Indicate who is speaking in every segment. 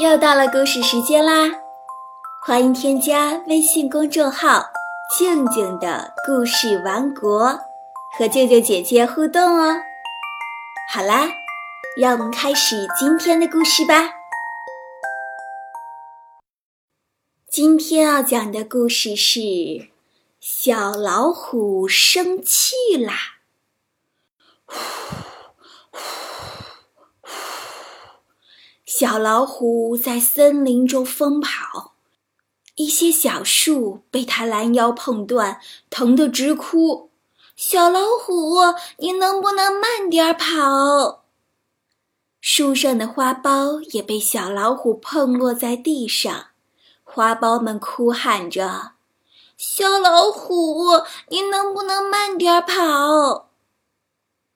Speaker 1: 又到了故事时间啦！欢迎添加微信公众号“静静的故事王国”，和舅舅姐姐互动哦。好啦，让我们开始今天的故事吧。今天要讲的故事是《小老虎生气啦》。小老虎在森林中疯跑，一些小树被它拦腰碰断，疼得直哭。小老虎，你能不能慢点跑？树上的花苞也被小老虎碰落在地上，花苞们哭喊着：“小老虎，你能不能慢点跑？”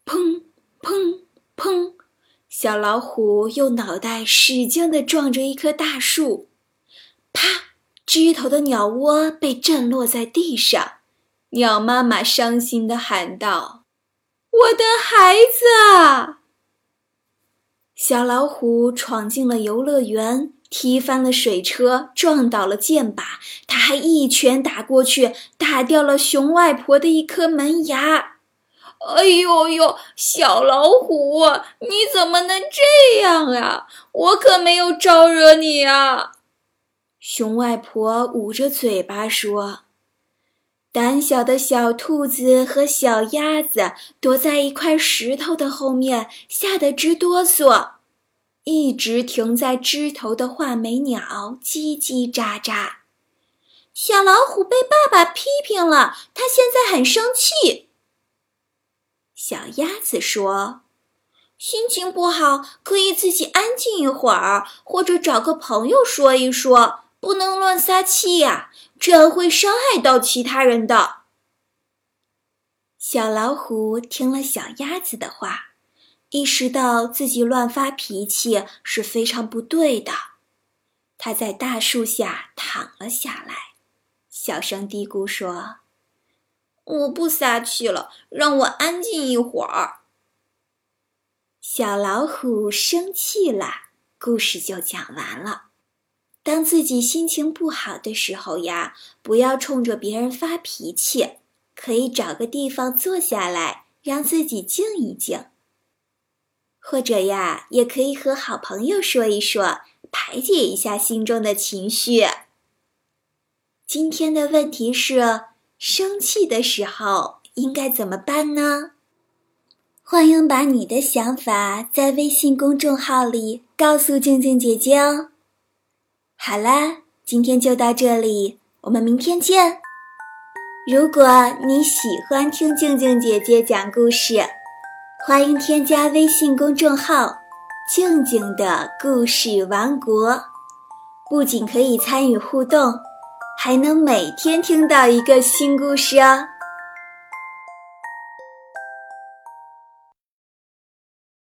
Speaker 1: 砰砰砰！小老虎用脑袋使劲地撞着一棵大树，啪！枝头的鸟窝被震落在地上。鸟妈妈伤心地喊道：“我的孩子啊！”小老虎闯进了游乐园，踢翻了水车，撞倒了箭靶。他还一拳打过去，打掉了熊外婆的一颗门牙。哎呦呦，小老虎，你怎么能这样啊？我可没有招惹你啊！熊外婆捂着嘴巴说：“胆小的小兔子和小鸭子躲在一块石头的后面，吓得直哆嗦。一直停在枝头的画眉鸟叽叽喳喳。小老虎被爸爸批评了，它现在很生气。”小鸭子说：“心情不好，可以自己安静一会儿，或者找个朋友说一说，不能乱撒气呀，这样会伤害到其他人的。”小老虎听了小鸭子的话，意识到自己乱发脾气是非常不对的，它在大树下躺了下来，小声嘀咕说。我不撒气了，让我安静一会儿。小老虎生气了，故事就讲完了。当自己心情不好的时候呀，不要冲着别人发脾气，可以找个地方坐下来，让自己静一静。或者呀，也可以和好朋友说一说，排解一下心中的情绪。今天的问题是。生气的时候应该怎么办呢？欢迎把你的想法在微信公众号里告诉静静姐姐哦。好啦，今天就到这里，我们明天见。如果你喜欢听静静姐姐讲故事，欢迎添加微信公众号“静静的故事王国”，不仅可以参与互动。还能每天听到一个新故事哦。